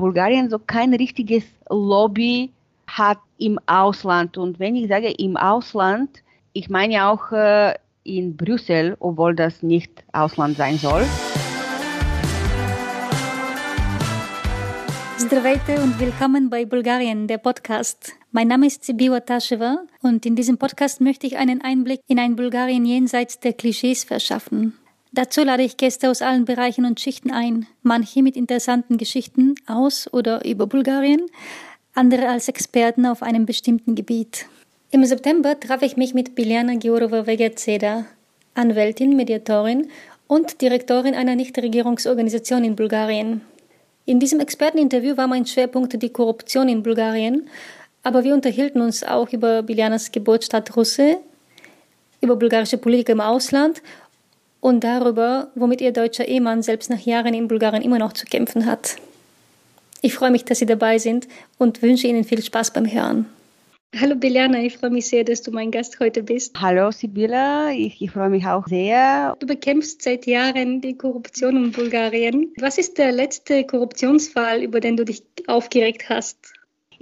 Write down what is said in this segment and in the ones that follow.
Bulgarien so kein richtiges Lobby hat im Ausland. Und wenn ich sage im Ausland, ich meine ja auch äh, in Brüssel, obwohl das nicht Ausland sein soll. Здравейте und willkommen bei Bulgarien, der Podcast. Mein Name ist Sibiwa Tasheva und in diesem Podcast möchte ich einen Einblick in ein Bulgarien jenseits der Klischees verschaffen. Dazu lade ich Gäste aus allen Bereichen und Schichten ein, manche mit interessanten Geschichten aus oder über Bulgarien, andere als Experten auf einem bestimmten Gebiet. Im September traf ich mich mit Biljana Giorova-Vegazeda, Anwältin, Mediatorin und Direktorin einer Nichtregierungsorganisation in Bulgarien. In diesem Experteninterview war mein Schwerpunkt die Korruption in Bulgarien, aber wir unterhielten uns auch über Biljanas Geburtsstadt Russe, über bulgarische Politiker im Ausland und darüber, womit ihr deutscher Ehemann selbst nach Jahren in Bulgarien immer noch zu kämpfen hat. Ich freue mich, dass Sie dabei sind und wünsche Ihnen viel Spaß beim Hören. Hallo Biljana, ich freue mich sehr, dass du mein Gast heute bist. Hallo Sibylla, ich, ich, freue mich auch sehr. Du bekämpfst seit Jahren die Korruption in Bulgarien. Was ist der letzte Korruptionsfall, über den du dich aufgeregt hast?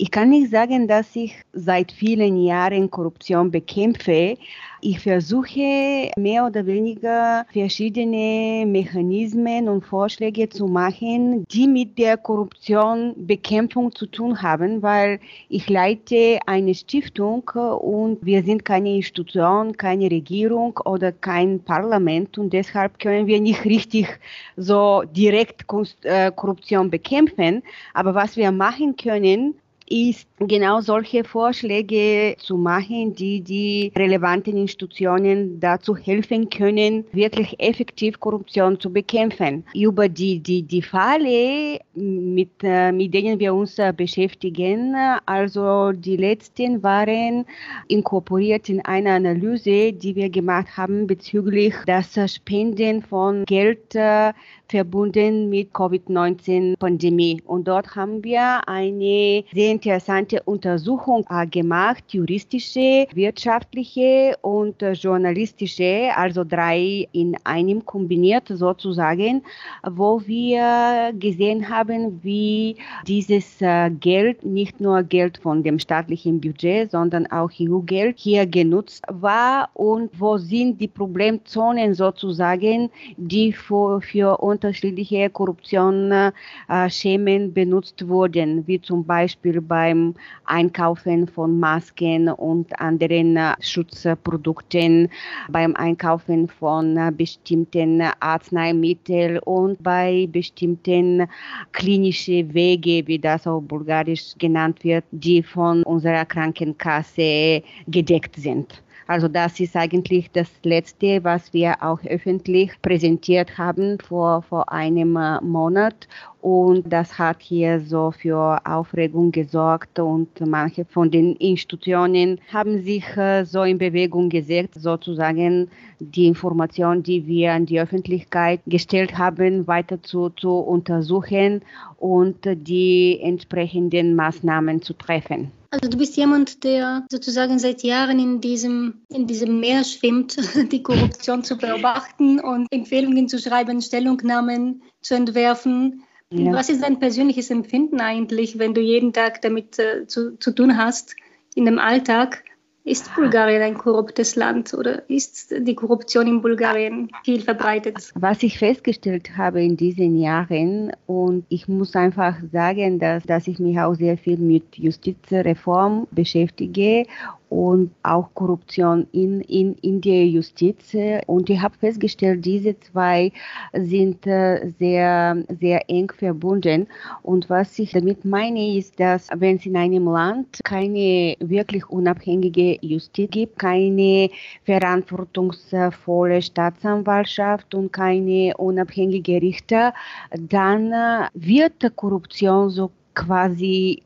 Ich kann nicht sagen, dass ich seit vielen Jahren Korruption bekämpfe. Ich versuche mehr oder weniger verschiedene Mechanismen und Vorschläge zu machen, die mit der Korruptionbekämpfung zu tun haben, weil ich leite eine Stiftung und wir sind keine Institution, keine Regierung oder kein Parlament und deshalb können wir nicht richtig so direkt äh, Korruption bekämpfen. Aber was wir machen können, ist genau solche Vorschläge zu machen, die die relevanten Institutionen dazu helfen können, wirklich effektiv Korruption zu bekämpfen. Über die, die, die Fälle, mit, äh, mit denen wir uns äh, beschäftigen, also die letzten waren inkorporiert in eine Analyse, die wir gemacht haben bezüglich das Spenden von Geld äh, verbunden mit Covid-19-Pandemie. Und dort haben wir eine sehr interessante Untersuchung äh, gemacht, juristische, wirtschaftliche und äh, journalistische, also drei in einem kombiniert sozusagen, wo wir gesehen haben, wie dieses äh, Geld, nicht nur Geld von dem staatlichen Budget, sondern auch EU-Geld hier genutzt war und wo sind die Problemzonen sozusagen, die für, für uns unterschiedliche Korruptionsschemen benutzt wurden, wie zum Beispiel beim Einkaufen von Masken und anderen äh, Schutzprodukten, beim Einkaufen von äh, bestimmten Arzneimitteln und bei bestimmten klinischen Wege, wie das auf Bulgarisch genannt wird, die von unserer Krankenkasse gedeckt sind. Also das ist eigentlich das Letzte, was wir auch öffentlich präsentiert haben vor, vor einem äh, Monat. Und das hat hier so für Aufregung gesorgt und manche von den Institutionen haben sich äh, so in Bewegung gesetzt, sozusagen die Information, die wir an die Öffentlichkeit gestellt haben, weiter zu, zu untersuchen und die entsprechenden Maßnahmen zu treffen. Also du bist jemand, der sozusagen seit Jahren in diesem, in diesem Meer schwimmt, die Korruption zu beobachten und Empfehlungen zu schreiben, Stellungnahmen zu entwerfen. Ja. Was ist dein persönliches Empfinden eigentlich, wenn du jeden Tag damit äh, zu, zu tun hast in dem Alltag? Ist Bulgarien ein korruptes Land oder ist die Korruption in Bulgarien viel verbreitet? Was ich festgestellt habe in diesen Jahren und ich muss einfach sagen, dass, dass ich mich auch sehr viel mit Justizreform beschäftige und auch Korruption in, in, in der Justiz. Und ich habe festgestellt, diese zwei sind äh, sehr, sehr eng verbunden. Und was ich damit meine, ist, dass wenn es in einem Land keine wirklich unabhängige Justiz gibt, keine verantwortungsvolle Staatsanwaltschaft und keine unabhängige Richter, dann äh, wird Korruption so quasi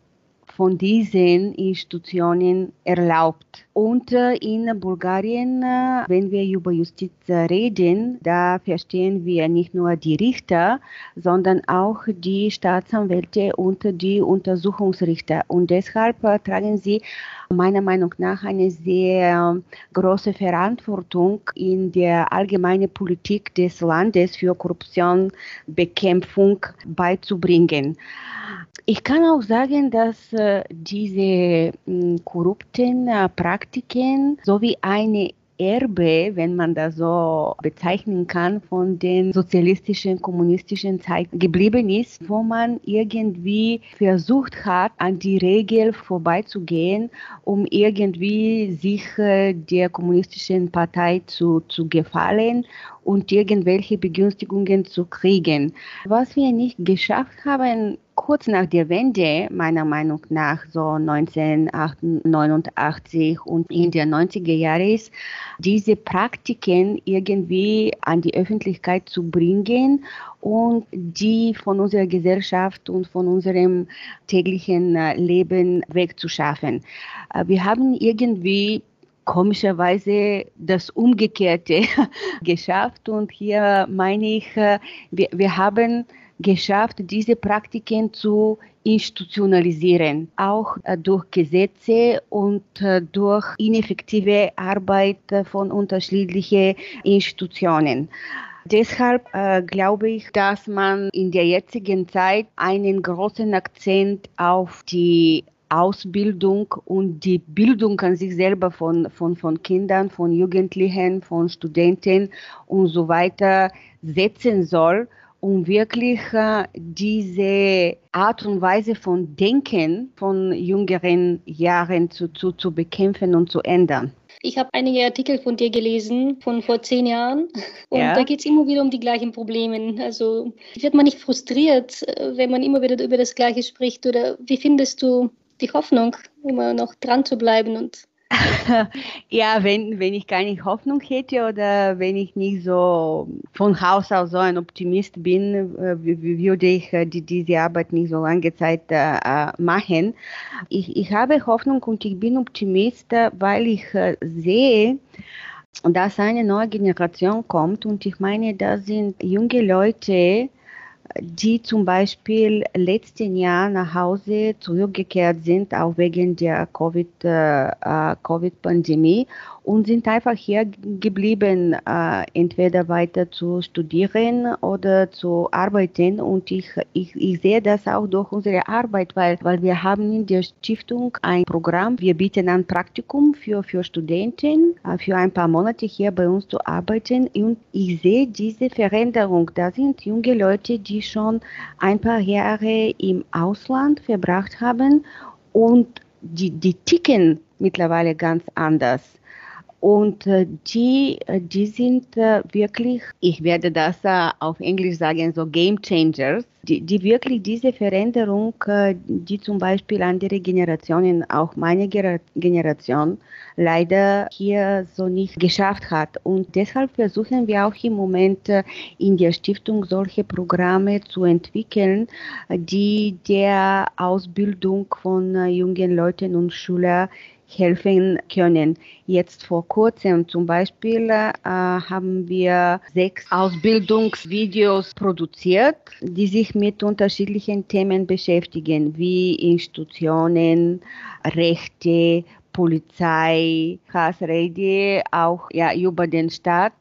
von diesen Institutionen erlaubt. Und äh, in Bulgarien, äh, wenn wir über Justiz äh, reden, da verstehen wir nicht nur die Richter, sondern auch die Staatsanwälte und die Untersuchungsrichter. Und deshalb tragen sie meiner Meinung nach eine sehr große Verantwortung in der allgemeinen Politik des Landes für Korruptionbekämpfung beizubringen. Ich kann auch sagen, dass äh, diese mh, korrupten äh, Praktiken sowie eine Erbe, wenn man das so bezeichnen kann, von den sozialistischen, kommunistischen Zeiten geblieben ist, wo man irgendwie versucht hat, an die Regel vorbeizugehen, um irgendwie sich der kommunistischen Partei zu, zu gefallen und irgendwelche Begünstigungen zu kriegen. Was wir nicht geschafft haben, kurz nach der Wende, meiner Meinung nach, so 1989 und in den 90er Jahren ist, diese Praktiken irgendwie an die Öffentlichkeit zu bringen und die von unserer Gesellschaft und von unserem täglichen äh, Leben wegzuschaffen. Äh, wir haben irgendwie komischerweise das Umgekehrte geschafft und hier meine ich, äh, wir, wir haben geschafft, diese Praktiken zu institutionalisieren, auch äh, durch Gesetze und äh, durch ineffektive Arbeit von unterschiedlichen Institutionen. Deshalb äh, glaube ich, dass man in der jetzigen Zeit einen großen Akzent auf die Ausbildung und die Bildung an sich selber von, von, von Kindern, von Jugendlichen, von Studenten und so weiter setzen soll um wirklich äh, diese Art und Weise von Denken von jüngeren Jahren zu, zu, zu bekämpfen und zu ändern. Ich habe einige Artikel von dir gelesen, von vor zehn Jahren. Und ja. da geht es immer wieder um die gleichen Probleme. Also wird man nicht frustriert, äh, wenn man immer wieder über das Gleiche spricht? Oder wie findest du die Hoffnung, immer noch dran zu bleiben und ja, wenn, wenn ich keine Hoffnung hätte oder wenn ich nicht so von Haus aus so ein Optimist bin, äh, würde ich äh, die, diese Arbeit nicht so lange Zeit äh, machen. Ich, ich habe Hoffnung und ich bin Optimist, weil ich sehe, dass eine neue Generation kommt und ich meine, das sind junge Leute, die zum Beispiel letzten Jahr nach Hause zurückgekehrt sind, auch wegen der Covid-Pandemie. Äh, äh und sind einfach hier geblieben, äh, entweder weiter zu studieren oder zu arbeiten. Und ich, ich, ich sehe das auch durch unsere Arbeit, weil, weil wir haben in der Stiftung ein Programm. Wir bieten ein Praktikum für, für Studenten, äh, für ein paar Monate hier bei uns zu arbeiten. Und ich sehe diese Veränderung. Da sind junge Leute, die schon ein paar Jahre im Ausland verbracht haben und die, die ticken mittlerweile ganz anders. Und äh, die, äh, die sind äh, wirklich, ich werde das auf Englisch sagen, so Game Changers, die, die wirklich diese Veränderung, die zum Beispiel andere Generationen, auch meine Generation, leider hier so nicht geschafft hat. Und deshalb versuchen wir auch im Moment in der Stiftung solche Programme zu entwickeln, die der Ausbildung von jungen Leuten und Schülern helfen können. Jetzt vor kurzem zum Beispiel äh, haben wir sechs Ausbildungsvideos produziert, die sich mit unterschiedlichen Themen beschäftigen, wie Institutionen, Rechte, Polizei, Hassrede, auch ja, über den Staat.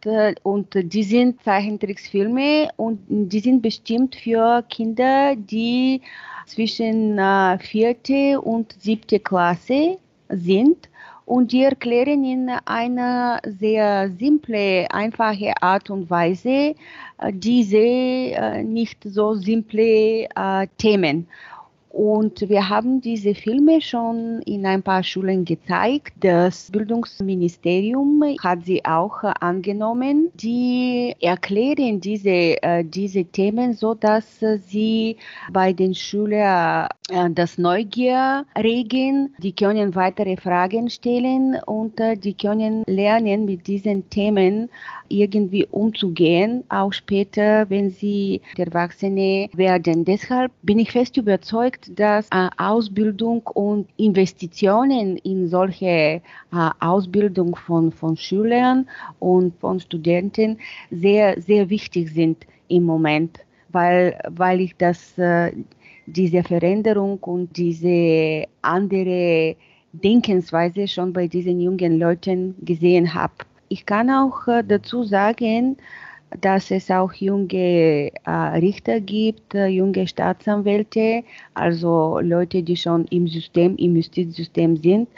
Und die sind Zeichentricksfilme und die sind bestimmt für Kinder, die zwischen äh, vierte und siebte Klasse sind und die erklären in einer sehr simple, einfache Art und Weise äh, diese äh, nicht so simple äh, Themen. Und wir haben diese Filme schon in ein paar Schulen gezeigt. Das Bildungsministerium hat sie auch angenommen. Die erklären diese, diese Themen so, dass sie bei den Schülern das Neugier regen. Die können weitere Fragen stellen und äh, die können lernen, mit diesen Themen irgendwie umzugehen, auch später, wenn sie Erwachsene werden. Deshalb bin ich fest überzeugt, dass äh, Ausbildung und Investitionen in solche äh, Ausbildung von, von Schülern und von Studenten sehr, sehr wichtig sind im Moment, weil, weil ich das, äh, diese Veränderung und diese andere Denkensweise schon bei diesen jungen Leuten gesehen habe. Ich kann auch äh, dazu sagen, dass es auch junge äh, Richter gibt, äh, junge Staatsanwälte, also Leute, die schon im System, im Justizsystem sind,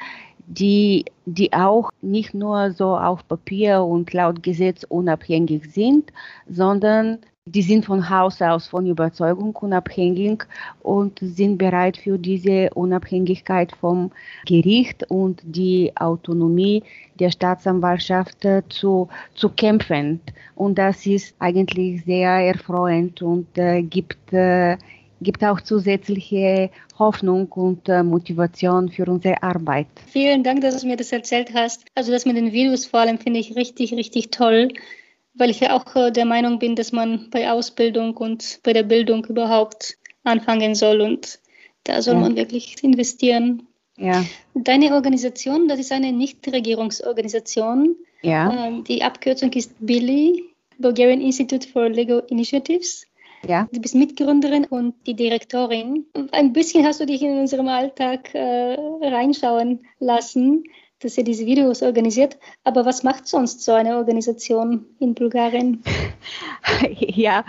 die, die auch nicht nur so auf Papier und laut Gesetz unabhängig sind, sondern die sind von Haus aus von Überzeugung unabhängig und sind bereit für diese Unabhängigkeit vom Gericht und die Autonomie der Staatsanwaltschaft zu, zu kämpfen. Und das ist eigentlich sehr erfreuend und äh, gibt, äh, gibt auch zusätzliche Hoffnung und äh, Motivation für unsere Arbeit. Vielen Dank, dass du mir das erzählt hast. Also das mit den Videos vor allem finde ich richtig, richtig toll weil ich ja auch äh, der Meinung bin, dass man bei Ausbildung und bei der Bildung überhaupt anfangen soll und da soll ja. man wirklich investieren. Ja. Deine Organisation, das ist eine Nichtregierungsorganisation. Ja. Ähm, die Abkürzung ist BILI, Bulgarian Institute for Legal Initiatives. Ja. Du bist Mitgründerin und die Direktorin. Ein bisschen hast du dich in unserem Alltag äh, reinschauen lassen dass ihr diese Videos organisiert. Aber was macht sonst so eine Organisation in Bulgarien? Ja,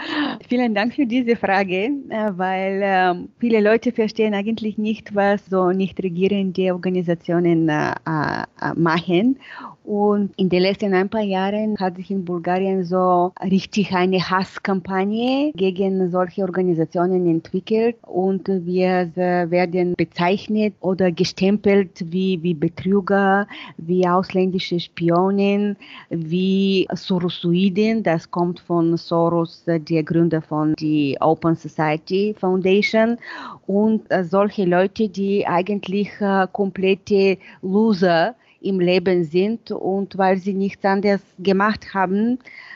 vielen Dank für diese Frage, äh, weil ähm, viele Leute verstehen eigentlich nicht, was so nicht regierende Organisationen äh, äh, machen. Und in den letzten ein paar Jahren hat sich in Bulgarien so richtig eine Hasskampagne gegen solche Organisationen entwickelt und wir werden bezeichnet oder gestempelt wie, wie Betrüger, wie ausländische Spionen, wie Sorosoiden, das kommt von Soros, der Gründer von die Open Society Foundation. Und solche Leute, die eigentlich komplette Loser im Leben sind und weil sie nichts anderes gemacht haben, äh,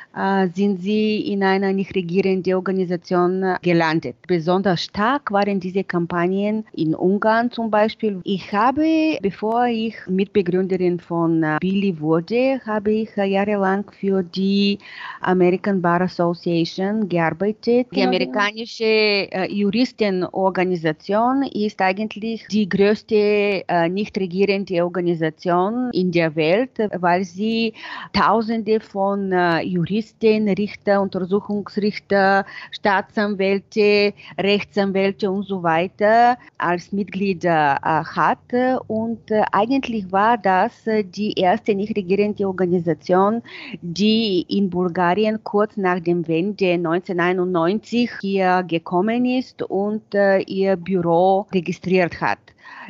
sind sie in einer nicht regierenden Organisation äh, gelandet. Besonders stark waren diese Kampagnen in Ungarn zum Beispiel. Ich habe, bevor ich Mitbegründerin von äh, Billy wurde, habe ich jahrelang für die American Bar Association gearbeitet. Die amerikanische Juristenorganisation ist eigentlich die größte nicht regierende Organisation in der Welt, weil sie Tausende von Juristen Juristen, Richter, Untersuchungsrichter, Staatsanwälte, Rechtsanwälte und so weiter als Mitglieder äh, hat. Und äh, eigentlich war das äh, die erste nicht regierende Organisation, die in Bulgarien kurz nach dem Wende 1991 hier gekommen ist und ihr Büro registriert hat.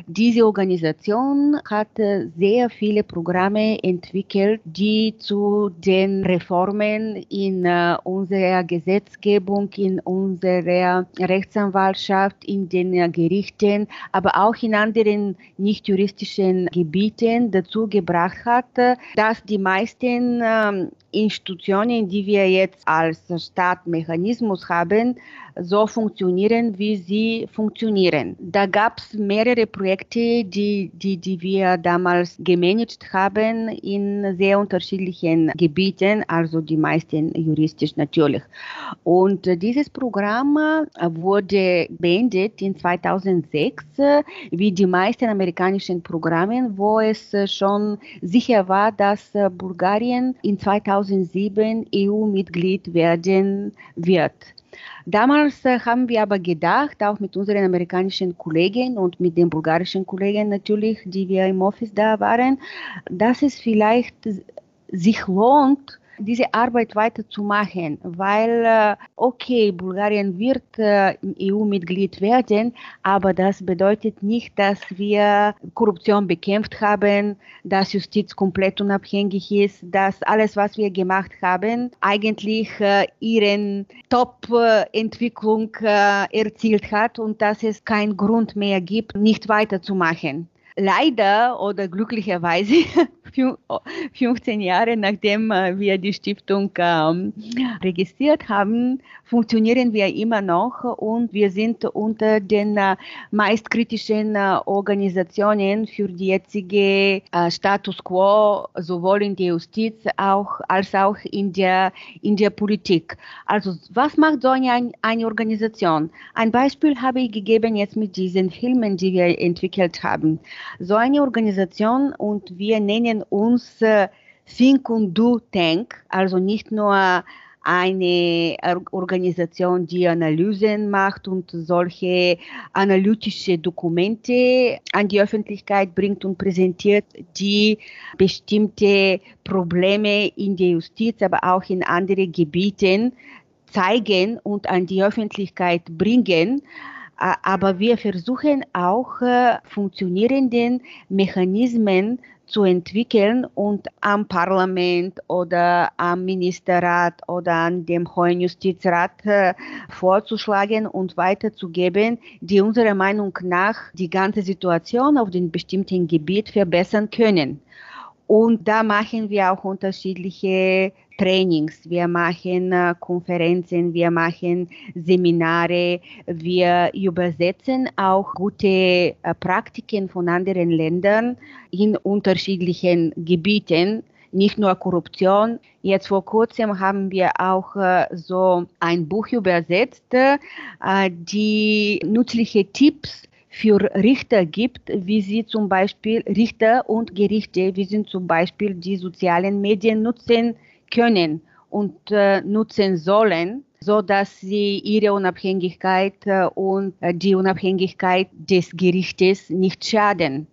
Diese Organisation hat sehr viele Programme entwickelt, die zu den Reformen in äh, unserer Gesetzgebung, in unserer Rechtsanwaltschaft, in den Gerichten, aber auch in anderen nicht juristischen Gebieten dazu gebracht hat, dass die meisten ähm, Institutionen, die wir jetzt als Staatsmechanismus haben, so funktionieren, wie sie funktionieren. Da gab es mehrere Projekte, die, die, die wir damals gemanagt haben in sehr unterschiedlichen Gebieten, also die meisten juristisch natürlich. Und dieses Programm wurde beendet in 2006, wie die meisten amerikanischen Programme, wo es schon sicher war, dass Bulgarien in 2007 EU-Mitglied werden wird. Damals äh, haben wir aber gedacht, auch mit unseren amerikanischen Kollegen und mit den bulgarischen Kollegen natürlich, die wir im Office da waren, dass es vielleicht sich lohnt, diese Arbeit weiterzumachen, weil, äh, okay, Bulgarien wird äh, EU-Mitglied werden, aber das bedeutet nicht, dass wir Korruption bekämpft haben, dass Justiz komplett unabhängig ist, dass alles, was wir gemacht haben, eigentlich äh, ihren Top-Entwicklung erzielt hat und dass es keinen Grund mehr gibt, nicht weiterzumachen. Leider oder glücklicherweise 15 Jahre nachdem äh, wir die Stiftung ähm, registriert haben, funktionieren wir immer noch und wir sind unter den äh, meist kritischen äh, Organisationen für die jetzige Status quo, sowohl in der Justiz auch, als auch in der, in der Politik. Also was macht so eine, eine Organisation? Ein Beispiel habe ich gegeben jetzt mit diesen Filmen, die wir entwickelt haben so eine Organisation und wir nennen uns äh, Think und Do Tank, also nicht nur eine Organisation, die Analysen macht und solche analytische Dokumente an die Öffentlichkeit bringt und präsentiert, die bestimmte Probleme in der Justiz, aber auch in anderen Gebieten zeigen und an die Öffentlichkeit bringen. Aber wir versuchen auch funktionierenden Mechanismen zu entwickeln und am Parlament oder am Ministerrat oder an dem Hohen Justizrat äh, vorzuschlagen und weiterzugeben, die unserer Meinung nach die ganze Situation auf dem bestimmten Gebiet verbessern können. Und da machen wir auch unterschiedliche Trainings, wir machen äh, Konferenzen, wir machen Seminare, wir übersetzen auch gute äh, Praktiken von anderen Ländern in unterschiedlichen Gebieten nicht nur Korruption. Jetzt vor kurzem haben wir auch äh, so ein Buch übersetzt, äh, die nützliche Tipps für Richter gibt, wie sie zum Beispiel Richter und Gerichte, wie sie zum Beispiel die sozialen Medien nutzen können und äh, nutzen sollen, so dass sie ihre Unabhängigkeit äh, und äh, die Unabhängigkeit des Gerichtes nicht schaden.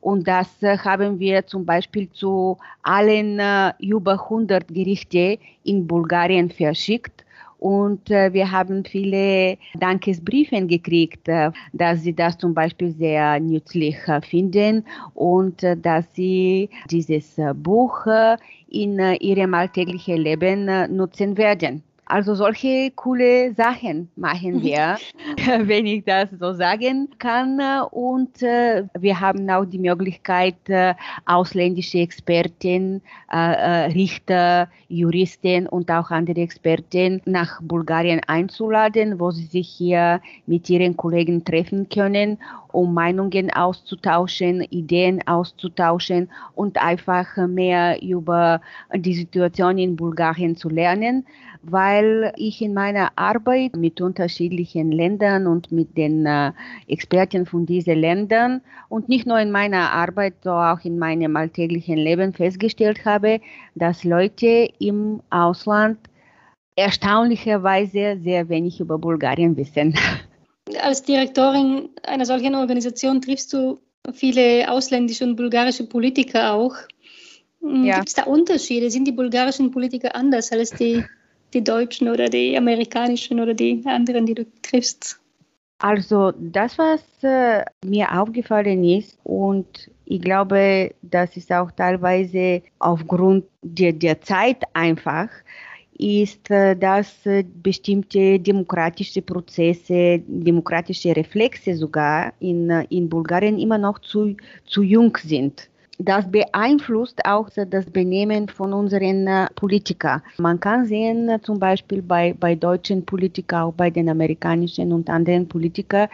Und das äh, haben wir zum Beispiel zu allen äh, über 100 Gerichte in Bulgarien verschickt und äh, wir haben viele Dankesbriefe gekriegt, äh, dass sie das zum Beispiel sehr nützlich äh, finden und äh, dass sie dieses äh, Buch äh, in ihrem alltäglichen Leben nutzen werden. Also solche coole Sachen machen mhm. wir, wenn ich das so sagen kann. Und äh, wir haben auch die Möglichkeit, äh, ausländische Experten, äh, Richter, Juristen und auch andere Experten nach Bulgarien einzuladen, wo sie sich hier mit ihren Kollegen treffen können um Meinungen auszutauschen, Ideen auszutauschen und einfach mehr über die Situation in Bulgarien zu lernen, weil ich in meiner Arbeit mit unterschiedlichen Ländern und mit den äh, Experten von diesen Ländern und nicht nur in meiner Arbeit, sondern auch in meinem alltäglichen Leben festgestellt habe, dass Leute im Ausland erstaunlicherweise sehr wenig über Bulgarien wissen. als Direktorin einer solchen Organisation triffst du viele ausländische und bulgarische Politiker auch. Hm, ja. Gibt es da Unterschiede? Sind die bulgarischen Politiker anders als die, die deutschen oder die amerikanischen oder die anderen, die du triffst? Also das, was äh, mir aufgefallen ist und ich glaube, das ist auch teilweise aufgrund der, der Zeit einfach, ist, äh, dass äh, bestimmte demokratische Prozesse, demokratische Reflexe sogar in, in Bulgarien immer noch zu, zu jung sind. Das beeinflusst auch das Benehmen von unseren Politikern. Man kann sehen, zum Beispiel bei, bei deutschen Politikern, auch bei den amerikanischen und anderen Politikern,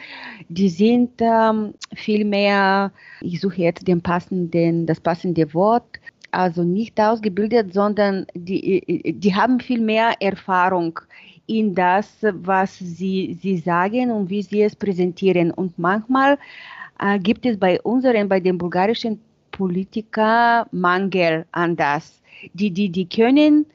die sind ähm, viel mehr, ich suche jetzt den passenden, das passende Wort, also nicht ausgebildet, sondern die, die haben viel mehr Erfahrung in das, was sie, sie sagen und wie sie es präsentieren. Und manchmal äh, gibt es bei unseren, bei den bulgarischen Politikern Mangel an das. Die, die, die können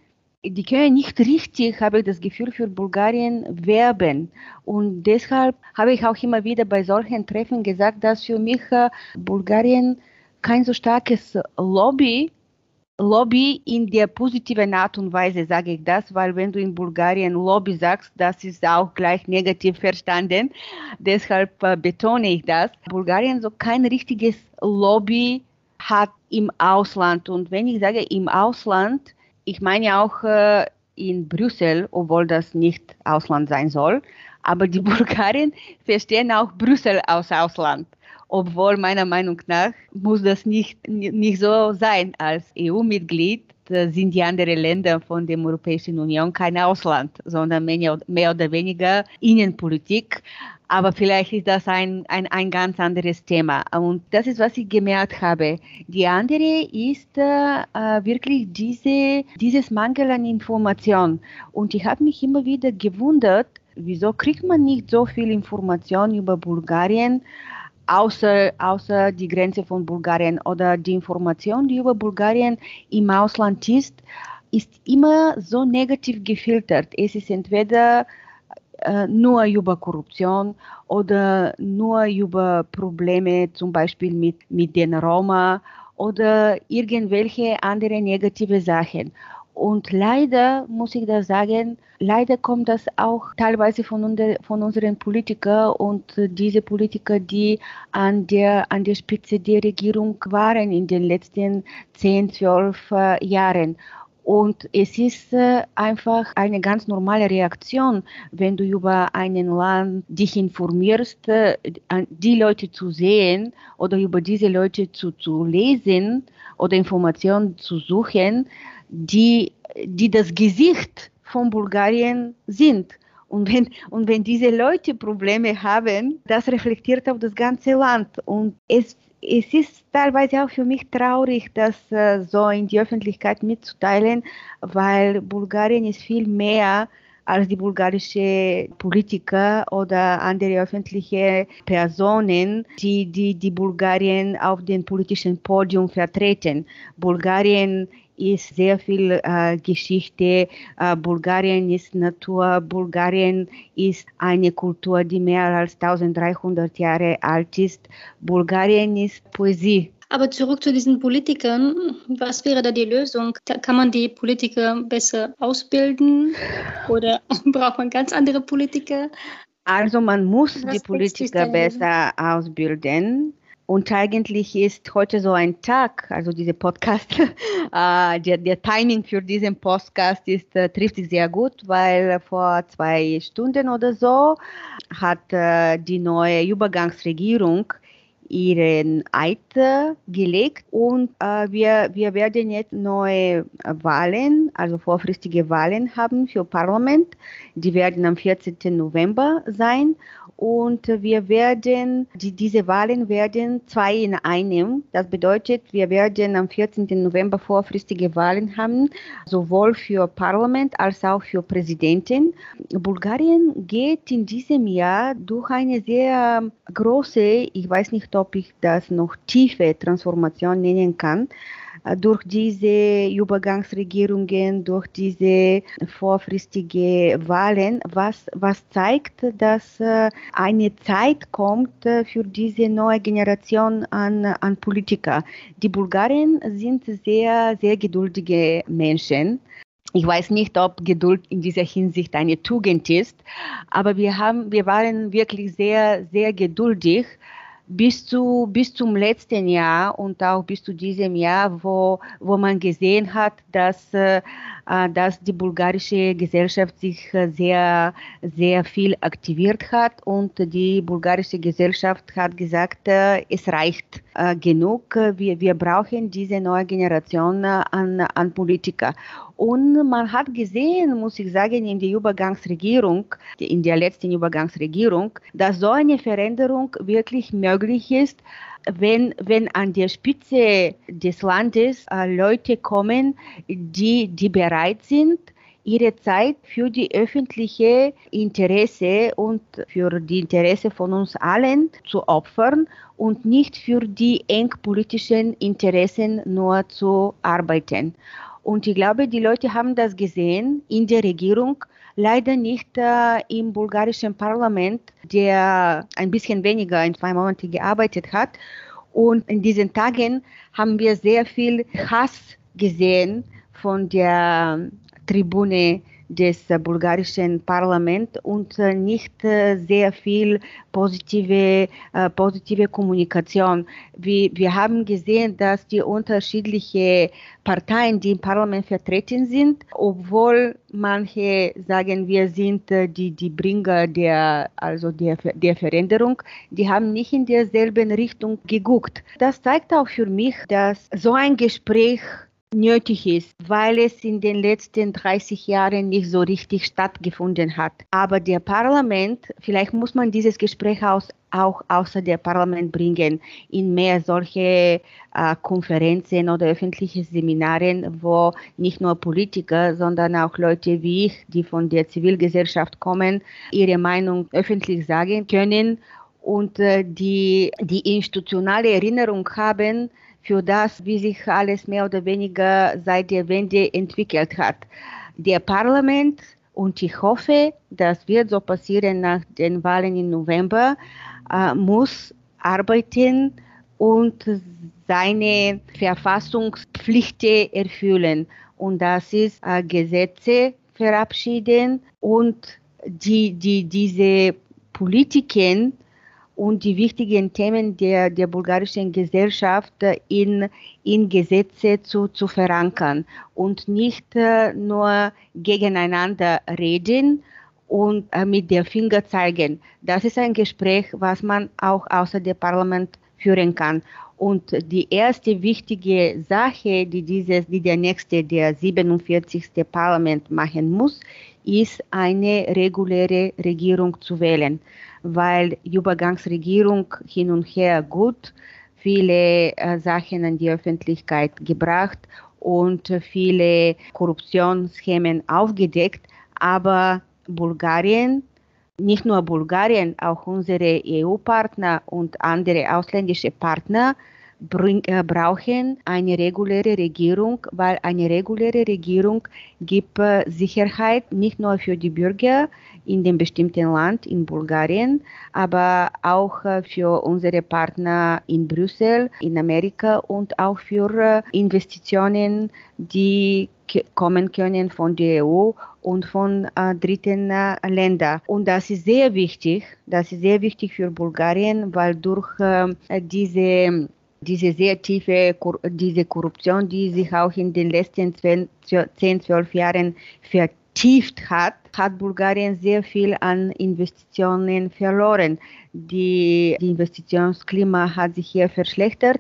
die können nicht richtig, habe ich das Gefühl, für Bulgarien werben. Und deshalb habe ich auch immer wieder bei solchen Treffen gesagt, dass für mich äh, Bulgarien kein so starkes Lobby Lobby in der positiven Art und Weise sage ich das, weil wenn du in Bulgarien Lobby sagst, das ist auch gleich negativ verstanden. Deshalb äh, betone ich das. Bulgarien so kein richtiges Lobby hat im Ausland. Und wenn ich sage im Ausland, ich meine auch äh, in Brüssel, obwohl das nicht Ausland sein soll. Aber die Bulgarien verstehen auch Brüssel aus Ausland obwohl meiner Meinung nach muss das nicht, nicht so sein. Als EU-Mitglied sind die anderen Länder von der Europäischen Union kein Ausland, sondern mehr oder weniger Innenpolitik. Aber vielleicht ist das ein, ein, ein ganz anderes Thema. Und das ist, was ich gemerkt habe. Die andere ist äh, wirklich diese, dieses Mangel an Information. Und ich habe mich immer wieder gewundert, wieso kriegt man nicht so viel Information über Bulgarien außer, außer die Grenze von Bulgarien oder die Information, die über Bulgarien im Ausland ist, ist immer so negativ gefiltert. Es ist entweder äh, nur über Korruption oder nur über Probleme zum Beispiel mit, mit den Roma oder irgendwelche andere negative Sachen. Und leider muss ich da sagen, leider kommt das auch teilweise von, unter, von unseren Politikern und diese Politiker, die an der, an der Spitze der Regierung waren in den letzten 10, 12 äh, Jahren. Und es ist äh, einfach eine ganz normale Reaktion, wenn du über einen Land dich informierst, äh, die Leute zu sehen oder über diese Leute zu, zu lesen oder Informationen zu suchen, die, die das Gesicht von Bulgarien sind. Und wenn, und wenn diese Leute Probleme haben, das reflektiert auf das ganze Land. Und es, es ist teilweise auch für mich traurig, das äh, so in die Öffentlichkeit mitzuteilen, weil Bulgarien ist viel mehr als die bulgarische Politiker oder andere öffentliche Personen, die, die, die Bulgarien auf dem politischen Podium vertreten. Bulgarien ist sehr viel äh, Geschichte. Äh, Bulgarien ist Natur. Bulgarien ist eine Kultur, die mehr als 1300 Jahre alt ist. Bulgarien ist Poesie. Aber zurück zu diesen Politikern. Was wäre da die Lösung? Kann man die Politiker besser ausbilden oder braucht man ganz andere Politiker? Also man muss Was die Politiker besser ausbilden. Und eigentlich ist heute so ein Tag, also dieser Podcast, äh, der, der, Timing für diesen Podcast ist, äh, trifft sich sehr gut, weil vor zwei Stunden oder so hat äh, die neue Übergangsregierung ihren Eid gelegt und äh, wir, wir werden jetzt neue Wahlen, also vorfristige Wahlen haben für Parlament. Die werden am 14. November sein und wir werden, die, diese Wahlen werden zwei in einem. Das bedeutet, wir werden am 14. November vorfristige Wahlen haben, sowohl für Parlament als auch für Präsidentin. Bulgarien geht in diesem Jahr durch eine sehr große, ich weiß nicht, ob ich das noch tiefe Transformation nennen kann, durch diese Übergangsregierungen, durch diese vorfristige Wahlen, was, was zeigt, dass eine Zeit kommt für diese neue Generation an, an Politiker. Die Bulgaren sind sehr, sehr geduldige Menschen. Ich weiß nicht, ob Geduld in dieser Hinsicht eine Tugend ist, aber wir haben, wir waren wirklich sehr, sehr geduldig bis, zu, bis zum letzten Jahr und auch bis zu diesem Jahr, wo, wo man gesehen hat, dass, äh, dass die bulgarische Gesellschaft sich sehr, sehr viel aktiviert hat und die bulgarische Gesellschaft hat gesagt, es reicht genug, wir, wir brauchen diese neue Generation an, an Politiker. Und man hat gesehen, muss ich sagen, in der Übergangsregierung, in der letzten Übergangsregierung, dass so eine Veränderung wirklich möglich ist, wenn, wenn an der Spitze des Landes äh, Leute kommen, die, die bereit sind, ihre Zeit für die öffentliche Interesse und für die Interesse von uns allen zu opfern und nicht für die eng politischen Interessen nur zu arbeiten. Und ich glaube, die Leute haben das gesehen in der Regierung, leider nicht äh, im bulgarischen Parlament, der ein bisschen weniger in zwei Monaten gearbeitet hat. Und in diesen Tagen haben wir sehr viel Hass gesehen von der Tribüne des äh, bulgarischen Parlaments und äh, nicht äh, sehr viel positive, positive Kommunikation. Wir, wir haben gesehen, dass die unterschiedlichen Parteien, die im Parlament vertreten sind, obwohl manche sagen, wir sind die, die Bringer der, also der, der Veränderung, die haben nicht in derselben Richtung geguckt. Das zeigt auch für mich, dass so ein Gespräch nötig ist, weil es in den letzten 30 Jahren nicht so richtig stattgefunden hat. Aber der Parlament, vielleicht muss man dieses Gespräch aus, auch außer der Parlament bringen, in mehr solche äh, Konferenzen oder öffentliche Seminaren, wo nicht nur Politiker, sondern auch Leute wie ich, die von der Zivilgesellschaft kommen, ihre Meinung öffentlich sagen können und äh, die, die institutionale Erinnerung haben, für das, wie sich alles mehr oder weniger seit der Wende entwickelt hat. Der Parlament und ich hoffe, das wird so passieren nach den Wahlen im November, äh, muss arbeiten und seine Verfassungspflichten erfüllen. Und das ist äh, Gesetze verabschieden und die, die, diese Politiken und die wichtigen Themen der, der bulgarischen Gesellschaft in, in Gesetze zu, zu verankern und nicht äh, nur gegeneinander reden und äh, mit der Finger zeigen. Das ist ein Gespräch, was man auch außer dem Parlament führen kann. Und die erste wichtige Sache, die, dieses, die der nächste, der 47. Parlament machen muss, ist eine reguläre Regierung zu wählen, weil Übergangsregierung hin und her gut viele äh, Sachen an die Öffentlichkeit gebracht und viele Korruptionsschemen aufgedeckt, aber Bulgarien nicht nur Bulgarien, auch unsere EU-Partner und andere ausländische Partner bring, äh, brauchen eine reguläre Regierung, weil eine reguläre Regierung gibt äh, Sicherheit nicht nur für die Bürger in dem bestimmten Land, in Bulgarien, aber auch äh, für unsere Partner in Brüssel, in Amerika und auch für äh, Investitionen, die kommen können von der EU und von äh, dritten äh, Ländern. Und das ist sehr wichtig. Das ist sehr wichtig für Bulgarien, weil durch äh, diese diese sehr tiefe diese Korruption, die sich auch in den letzten 10, 12 Jahren vertieft hat, hat Bulgarien sehr viel an Investitionen verloren. Die, die Investitionsklima hat sich hier verschlechtert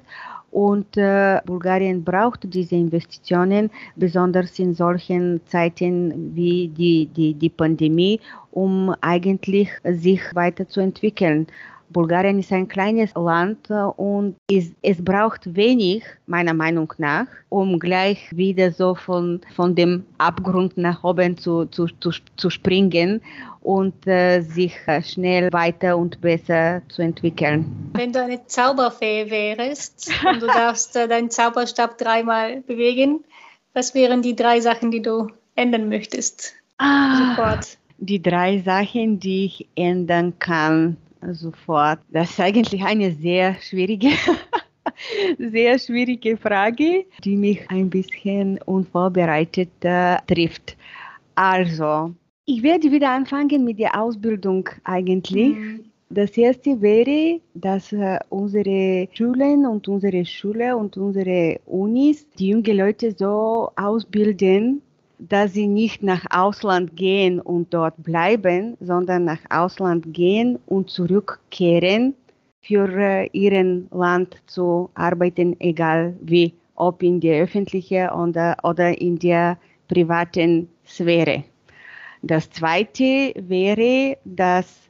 und äh, Bulgarien braucht diese Investitionen, besonders in solchen Zeiten wie die, die, die Pandemie, um eigentlich sich weiterzuentwickeln. Bulgarien ist ein kleines Land äh, und es, es braucht wenig, meiner Meinung nach, um gleich wieder so von, von dem Abgrund nach oben zu, zu, zu, zu springen und äh, sich äh, schnell weiter und besser zu entwickeln. Wenn du eine Zauberfee wärst und du darfst äh, deinen Zauberstab dreimal bewegen, was wären die drei Sachen, die du ändern möchtest? Ah, Sofort. Die drei Sachen, die ich ändern kann sofort. Das ist eigentlich eine sehr schwierige, sehr schwierige Frage, die mich ein bisschen unvorbereitet äh, trifft. Also, ich werde wieder anfangen mit der Ausbildung eigentlich. Mhm. Das erste wäre, dass äh, unsere Schulen und unsere Schule und unsere Unis die jungen Leute so ausbilden, dass sie nicht nach Ausland gehen und dort bleiben, sondern nach Ausland gehen und zurückkehren, für äh, ihren Land zu arbeiten, egal wie, ob in der öffentlichen oder, oder in der privaten Sphäre. Das zweite wäre, dass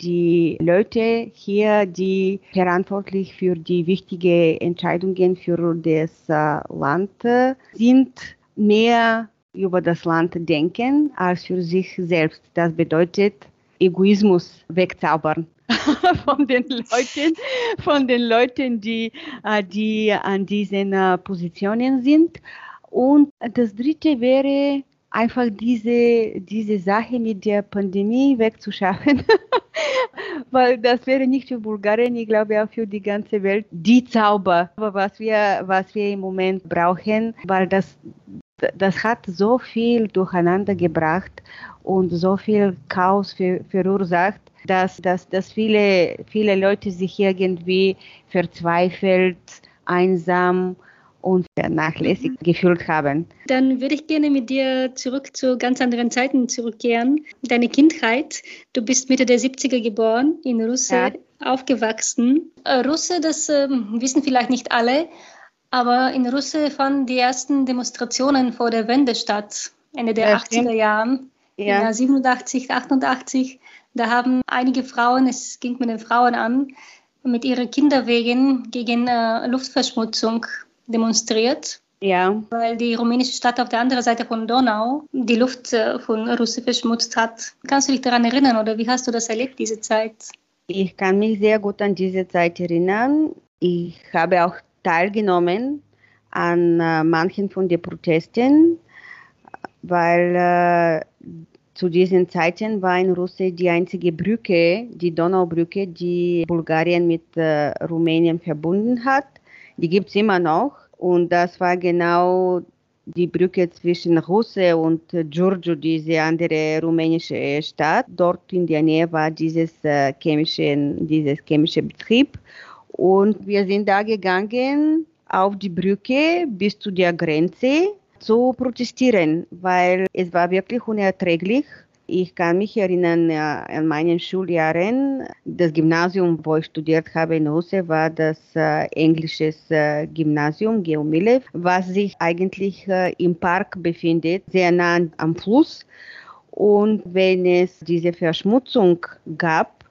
die Leute hier, die verantwortlich für die wichtigen Entscheidungen für das äh, Land äh, sind, mehr über das Land denken als für sich selbst. Das bedeutet Egoismus wegzaubern von den Leuten, von den Leuten, die, äh, die an diesen äh, Positionen sind. Und das Dritte wäre einfach diese, diese Sache mit der Pandemie wegzuschaffen, weil das wäre nicht für Bulgarien, ich glaube auch für die ganze Welt die Zauber, was wir, was wir im Moment brauchen, weil das das hat so viel durcheinander gebracht und so viel Chaos für, verursacht, dass, dass, dass viele, viele Leute sich irgendwie verzweifelt, einsam und vernachlässigt mhm. gefühlt haben. Dann würde ich gerne mit dir zurück zu ganz anderen Zeiten zurückkehren. Deine Kindheit, du bist Mitte der 70er geboren, in Russe ja. aufgewachsen. Äh, Russe, das äh, wissen vielleicht nicht alle, aber in Russland fanden die ersten Demonstrationen vor der Wende statt, Ende der ja, 80er Jahre. Ja. 87, 88. Da haben einige Frauen, es ging mit den Frauen an, mit ihren Kinderwegen gegen äh, Luftverschmutzung demonstriert. Ja. Weil die rumänische Stadt auf der anderen Seite von Donau die Luft äh, von Russen verschmutzt hat. Kannst du dich daran erinnern oder wie hast du das erlebt, diese Zeit? Ich kann mich sehr gut an diese Zeit erinnern. Ich habe auch teilgenommen an äh, manchen von den Protesten, weil äh, zu diesen Zeiten war in Russland die einzige Brücke, die Donaubrücke, die Bulgarien mit äh, Rumänien verbunden hat. Die gibt es immer noch. Und das war genau die Brücke zwischen Russe und Giorgio, diese andere rumänische Stadt. Dort in der Nähe war dieses äh, chemische, dieses chemische Betrieb. Und wir sind da gegangen auf die Brücke bis zu der Grenze zu protestieren, weil es war wirklich unerträglich. Ich kann mich erinnern äh, an meinen Schuljahren. Das Gymnasium, wo ich studiert habe in Hause, war das äh, englische äh, Gymnasium Geomilev, was sich eigentlich äh, im Park befindet, sehr nah am Fluss. Und wenn es diese Verschmutzung gab,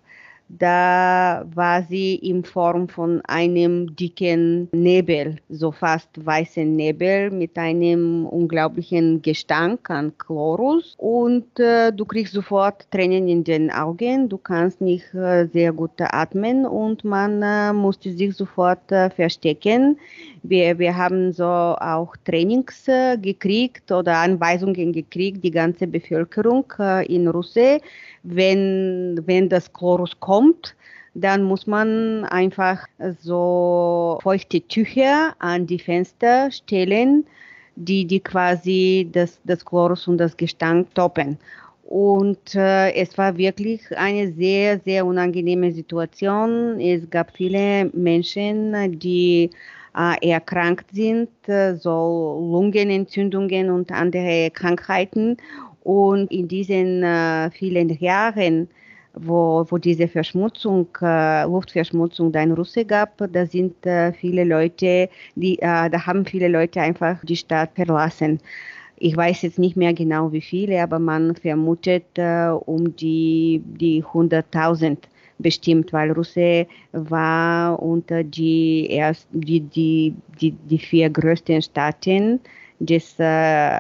da war sie in Form von einem dicken Nebel, so fast weißen Nebel mit einem unglaublichen Gestank an Chlorus. Und äh, du kriegst sofort Tränen in den Augen, du kannst nicht äh, sehr gut atmen und man äh, musste sich sofort äh, verstecken. Wir, wir haben so auch Trainings äh, gekriegt oder Anweisungen gekriegt, die ganze Bevölkerung äh, in Russland wenn, wenn das Chlorus kommt, dann muss man einfach so feuchte Tücher an die Fenster stellen, die, die quasi das, das Chlorus und das Gestank toppen. Und äh, es war wirklich eine sehr, sehr unangenehme Situation. Es gab viele Menschen, die äh, erkrankt sind, äh, so Lungenentzündungen und andere Krankheiten. Und in diesen äh, vielen Jahren, wo, wo diese Verschmutzung, äh, Luftverschmutzung da in Russe gab, da sind äh, viele Leute, die, äh, da haben viele Leute einfach die Stadt verlassen. Ich weiß jetzt nicht mehr genau wie viele, aber man vermutet äh, um die, die 100.000 bestimmt, weil Russe war unter die, erst, die, die, die, die vier größten Staaten des äh, äh,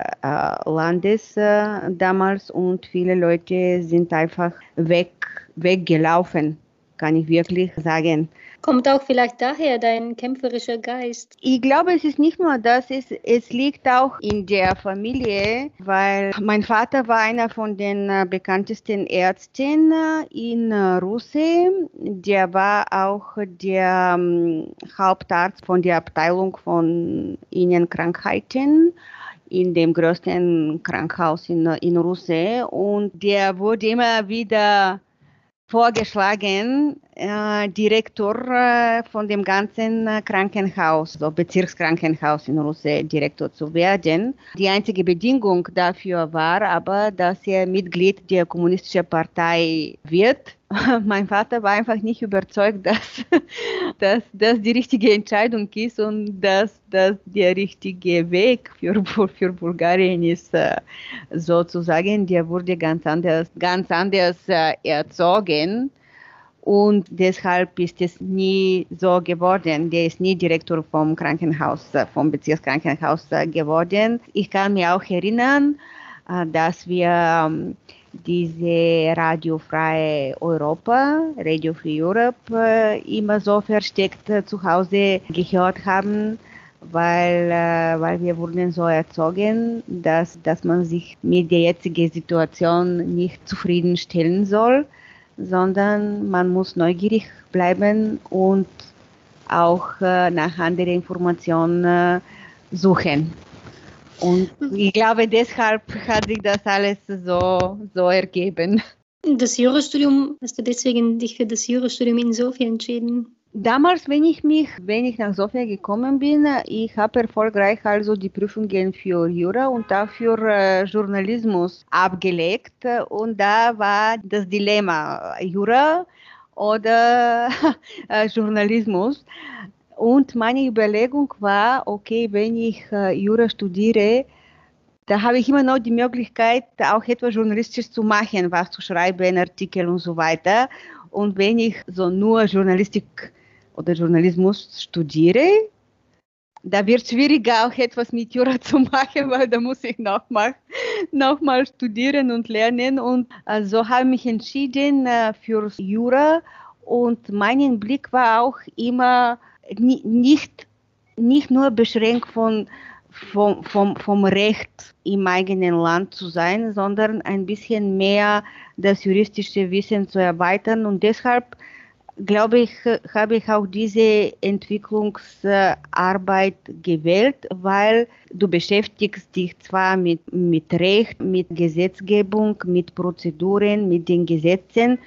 Landes äh, damals und viele Leute sind einfach weg, weggelaufen, kann ich wirklich sagen. Kommt auch vielleicht daher dein kämpferischer Geist? Ich glaube, es ist nicht nur das, es, es liegt auch in der Familie, weil mein Vater war einer von den äh, bekanntesten Ärzten äh, in äh, Russland. Der war auch der ähm, Hauptarzt von der Abteilung von Innenkrankheiten in dem größten Krankenhaus in, in Russland und der wurde immer wieder vorgeschlagen, äh, Direktor äh, von dem ganzen äh, Krankenhaus, so Bezirkskrankenhaus in Russland, Direktor zu werden. Die einzige Bedingung dafür war aber, dass er Mitglied der Kommunistischen Partei wird. Mein Vater war einfach nicht überzeugt, dass, dass das die richtige Entscheidung ist und dass das der richtige Weg für, für Bulgarien ist, sozusagen. Der wurde ganz anders, ganz anders erzogen und deshalb ist es nie so geworden. Der ist nie Direktor vom Krankenhaus, äh, vom Bezirkskrankenhaus äh, geworden. Ich kann mich auch erinnern, äh, dass wir ähm, diese radiofreie Europa, Radio Free Europe, immer so versteckt zu Hause gehört haben, weil, weil wir wurden so erzogen, dass, dass man sich mit der jetzigen Situation nicht zufriedenstellen soll sondern man muss neugierig bleiben und auch äh, nach anderen Informationen äh, suchen. Und ich glaube, deshalb hat sich das alles so, so ergeben. Das Jurastudium, hast du deswegen dich für das Jurastudium in Sofia entschieden? Damals, wenn ich mich, wenn ich nach Sofia gekommen bin, ich habe erfolgreich also die Prüfungen für Jura und dafür äh, Journalismus abgelegt und da war das Dilemma Jura oder äh, Journalismus. Und meine Überlegung war, okay, wenn ich äh, Jura studiere, da habe ich immer noch die Möglichkeit, auch etwas journalistisch zu machen, was zu schreiben, Artikel und so weiter. Und wenn ich so nur Journalistik oder Journalismus studiere, da wird es schwieriger, auch etwas mit Jura zu machen, weil da muss ich nochmal noch mal studieren und lernen. Und äh, so habe ich mich entschieden äh, für Jura. Und mein Blick war auch immer nicht nicht nur beschränkt von vom, vom, vom Recht im eigenen Land zu sein, sondern ein bisschen mehr das juristische Wissen zu erweitern. Und deshalb glaube ich, habe ich auch diese Entwicklungsarbeit gewählt, weil du beschäftigst dich zwar mit, mit Recht, mit Gesetzgebung, mit Prozeduren, mit den Gesetzen,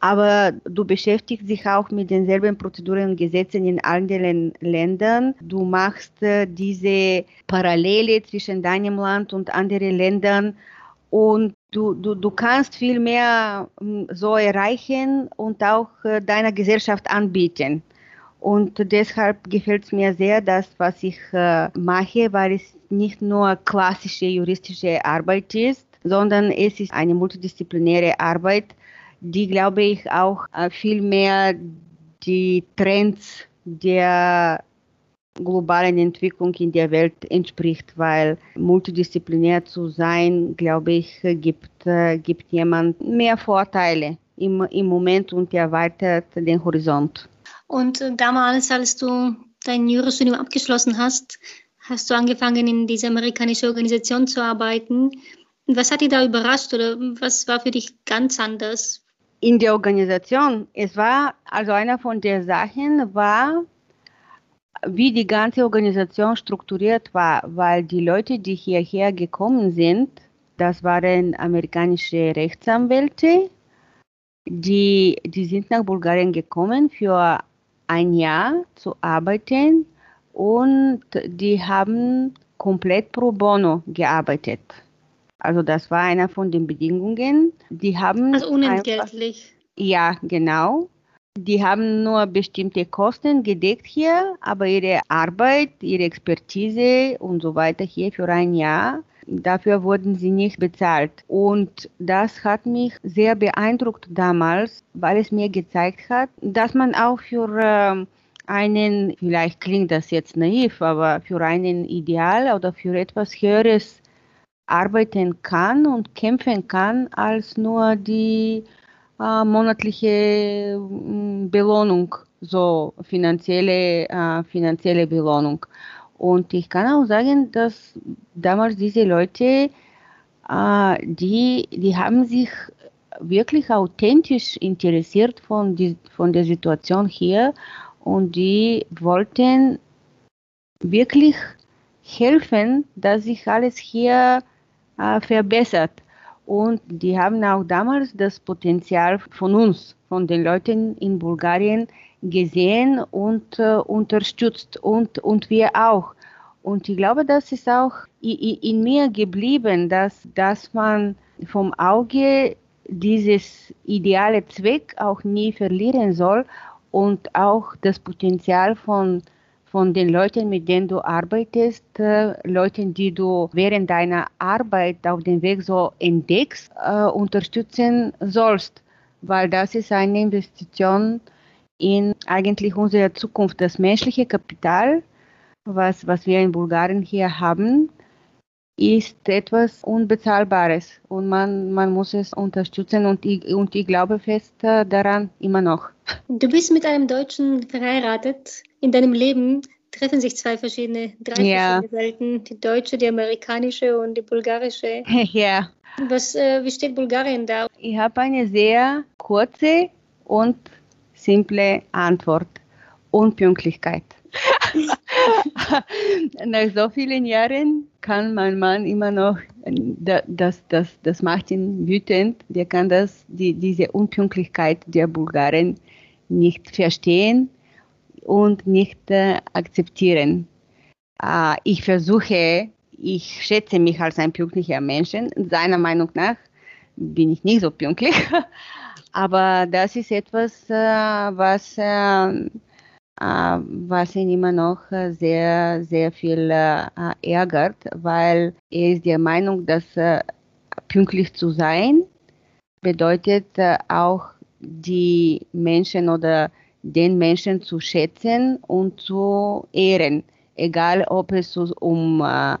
aber du beschäftigst dich auch mit denselben Prozeduren und Gesetzen in anderen Ländern. Du machst äh, diese Parallele zwischen deinem Land und anderen Ländern und du, du, du kannst viel mehr hm, so erreichen und auch äh, deiner Gesellschaft anbieten. Und deshalb gefällt es mir sehr, das, was ich äh, mache, weil es nicht nur klassische juristische Arbeit ist, sondern es ist eine multidisziplinäre Arbeit, die, glaube ich, auch äh, viel mehr die Trends der globalen Entwicklung in der Welt entspricht, weil multidisziplinär zu sein, glaube ich, gibt, äh, gibt jemand mehr Vorteile im, im Moment und erweitert den Horizont. Und äh, damals, als du dein Jurastudium abgeschlossen hast, hast du angefangen, in dieser amerikanischen Organisation zu arbeiten. Was hat dich da überrascht oder was war für dich ganz anders? In der Organisation, es war, also einer von der Sachen war, wie die ganze Organisation strukturiert war, weil die Leute, die hierher gekommen sind, das waren amerikanische Rechtsanwälte, die, die sind nach Bulgarien gekommen für ein Jahr zu arbeiten und die haben komplett pro bono gearbeitet. Also das war einer von den Bedingungen. Die haben also unentgeltlich. Einfach, ja, genau. Die haben nur bestimmte Kosten gedeckt hier, aber ihre Arbeit, ihre Expertise und so weiter hier für ein Jahr, dafür wurden sie nicht bezahlt. Und das hat mich sehr beeindruckt damals, weil es mir gezeigt hat, dass man auch für ähm, einen, vielleicht klingt das jetzt naiv, aber für einen Ideal oder für etwas Höheres arbeiten kann und kämpfen kann, als nur die äh, monatliche mm, Belohnung, so finanzielle, äh, finanzielle Belohnung. Und ich kann auch sagen, dass damals diese Leute, äh, die, die haben sich wirklich authentisch interessiert von, die, von der Situation hier und die wollten wirklich helfen, dass sich alles hier äh, verbessert. Und die haben auch damals das Potenzial von uns, von den Leuten in Bulgarien gesehen und äh, unterstützt und, und wir auch. Und ich glaube, das ist auch in mir geblieben, dass, dass man vom Auge dieses ideale Zweck auch nie verlieren soll und auch das Potenzial von von den Leuten, mit denen du arbeitest, äh, Leuten, die du während deiner Arbeit auf dem Weg so entdeckst, äh, unterstützen sollst, weil das ist eine Investition in eigentlich unsere Zukunft. Das menschliche Kapital, was, was wir in Bulgarien hier haben, ist etwas Unbezahlbares und man, man muss es unterstützen und ich, und ich glaube fest äh, daran immer noch. Du bist mit einem Deutschen verheiratet. In deinem Leben treffen sich zwei verschiedene, drei ja. verschiedene Welten, die deutsche, die amerikanische und die bulgarische. Ja. Was, äh, wie steht Bulgarien da? Ich habe eine sehr kurze und simple Antwort. Unpünktlichkeit. Nach so vielen Jahren kann mein Mann immer noch, das, das, das macht ihn wütend, der kann das, die, diese Unpünktlichkeit der Bulgaren nicht verstehen und nicht äh, akzeptieren. Äh, ich versuche, ich schätze mich als ein pünktlicher Mensch. Seiner Meinung nach bin ich nicht so pünktlich. Aber das ist etwas, äh, was äh, äh, was ihn immer noch äh, sehr, sehr viel äh, ärgert, weil er ist der Meinung, dass pünktlich zu sein bedeutet auch die Menschen oder den Menschen zu schätzen und zu ehren, egal ob es um äh,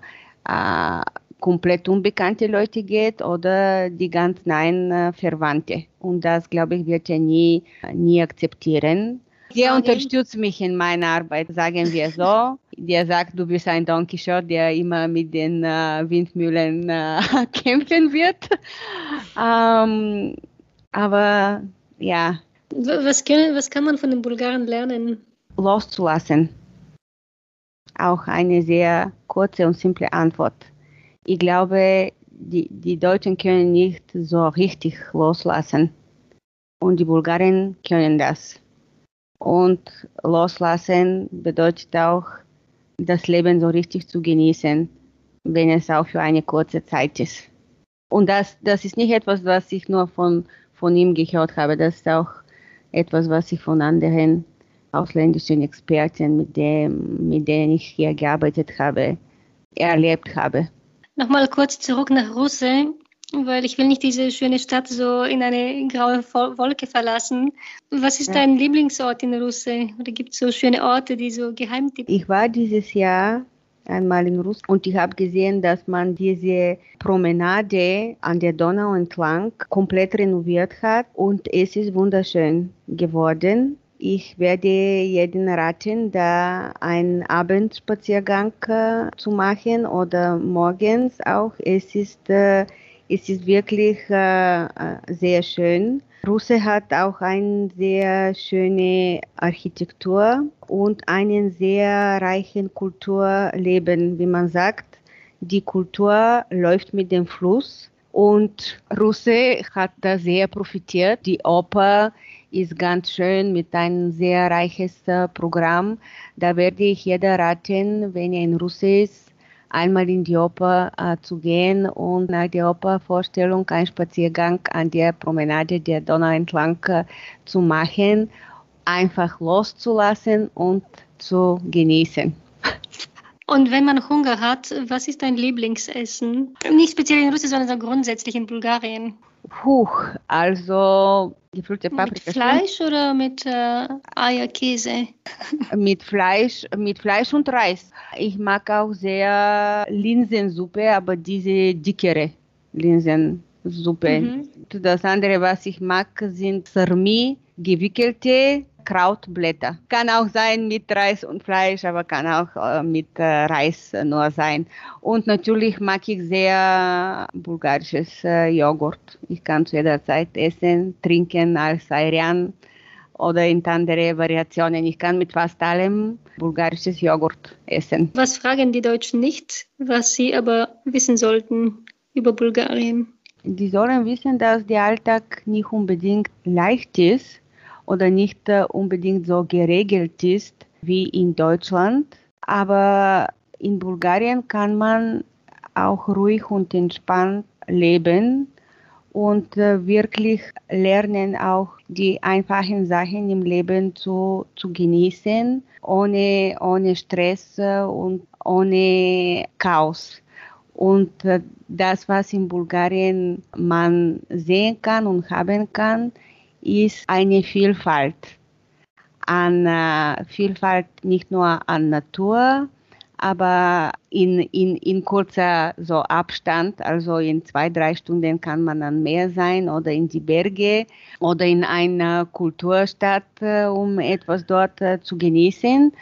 äh, komplett unbekannte Leute geht oder die ganz neuen äh, Verwandte. Und das, glaube ich, wird er nie, nie akzeptieren. Er unterstützt mich in meiner Arbeit, sagen wir so. der sagt, du bist ein Don Quixote, der immer mit den äh, Windmühlen äh, kämpfen wird. Ähm, aber ja. Was, können, was kann man von den Bulgaren lernen? Loszulassen. Auch eine sehr kurze und simple Antwort. Ich glaube, die, die Deutschen können nicht so richtig loslassen. Und die Bulgaren können das. Und loslassen bedeutet auch, das Leben so richtig zu genießen, wenn es auch für eine kurze Zeit ist. Und das, das ist nicht etwas, was ich nur von, von ihm gehört habe, das ist auch etwas, was ich von anderen ausländischen Experten, mit, dem, mit denen ich hier gearbeitet habe, erlebt habe. Nochmal kurz zurück nach Russe, weil ich will nicht diese schöne Stadt so in eine graue Wolke verlassen. Was ist ja. dein Lieblingsort in Russe? Oder gibt es so schöne Orte, die so geheim sind? Ich war dieses Jahr einmal in Russland und ich habe gesehen, dass man diese Promenade an der Donau entlang komplett renoviert hat und es ist wunderschön geworden. Ich werde jeden raten, da einen Abendspaziergang äh, zu machen oder morgens auch. Es ist, äh, es ist wirklich äh, äh sehr schön. Russe hat auch eine sehr schöne Architektur und einen sehr reichen Kulturleben, wie man sagt. Die Kultur läuft mit dem Fluss und Russe hat da sehr profitiert. Die Oper ist ganz schön mit einem sehr reiches äh, Programm. Da werde ich jeder raten, wenn er in Russland ist, einmal in die Oper äh, zu gehen und nach der Opervorstellung einen Spaziergang an der Promenade der Donau entlang äh, zu machen, einfach loszulassen und zu genießen. Und wenn man Hunger hat, was ist dein Lieblingsessen? Nicht speziell in Russland, sondern grundsätzlich in Bulgarien. Puh, also gefüllte Paprika. Mit Fleisch oder mit äh, Eierkäse? mit Fleisch, mit Fleisch und Reis. Ich mag auch sehr Linsensuppe, aber diese dickere Linsensuppe. Mhm. Das andere, was ich mag, sind Sarmi, gewickelte Krautblätter. Kann auch sein mit Reis und Fleisch, aber kann auch äh, mit äh, Reis nur sein. Und natürlich mag ich sehr bulgarisches äh, Joghurt. Ich kann zu jeder Zeit essen, trinken als Ayran oder in andere Variationen. Ich kann mit fast allem bulgarisches Joghurt essen. Was fragen die Deutschen nicht, was sie aber wissen sollten über Bulgarien? Die sollen wissen, dass der Alltag nicht unbedingt leicht ist oder nicht äh, unbedingt so geregelt ist wie in Deutschland. Aber in Bulgarien kann man auch ruhig und entspannt leben und äh, wirklich lernen, auch die einfachen Sachen im Leben zu, zu genießen, ohne, ohne Stress äh, und ohne Chaos. Und das, was in Bulgarien man sehen kann und haben kann, ist eine Vielfalt. An äh, Vielfalt nicht nur an Natur, aber in, in, in kurzer so Abstand, also in zwei, drei Stunden kann man am Meer sein oder in die Berge oder in einer Kulturstadt, äh, um etwas dort äh, zu genießen.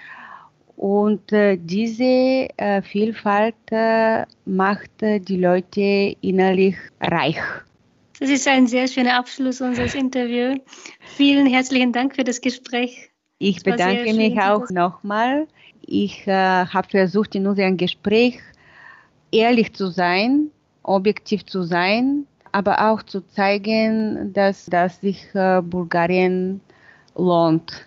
Und äh, diese äh, Vielfalt äh, macht die Leute innerlich reich. Das ist ein sehr schöner Abschluss unseres Interviews. Vielen herzlichen Dank für das Gespräch. Ich bedanke mich auch nochmal. Ich äh, habe versucht, in unserem Gespräch ehrlich zu sein, objektiv zu sein, aber auch zu zeigen, dass, dass sich äh, Bulgarien lohnt,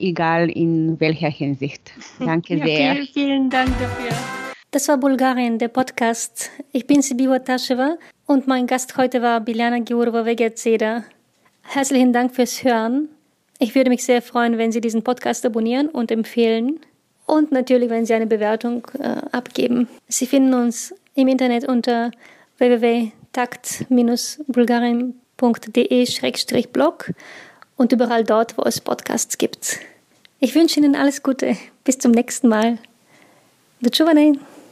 egal in welcher Hinsicht. Danke sehr. Vielen, vielen Dank dafür. Das war Bulgarien, der Podcast. Ich bin Sibiwa Taschewa und mein Gast heute war Biljana Giurova-Vegezeda. Herzlichen Dank fürs Hören. Ich würde mich sehr freuen, wenn Sie diesen Podcast abonnieren und empfehlen. Und natürlich, wenn Sie eine Bewertung äh, abgeben. Sie finden uns im Internet unter www.takt-bulgarien.de-blog und überall dort, wo es Podcasts gibt. Ich wünsche Ihnen alles Gute. Bis zum nächsten Mal. Do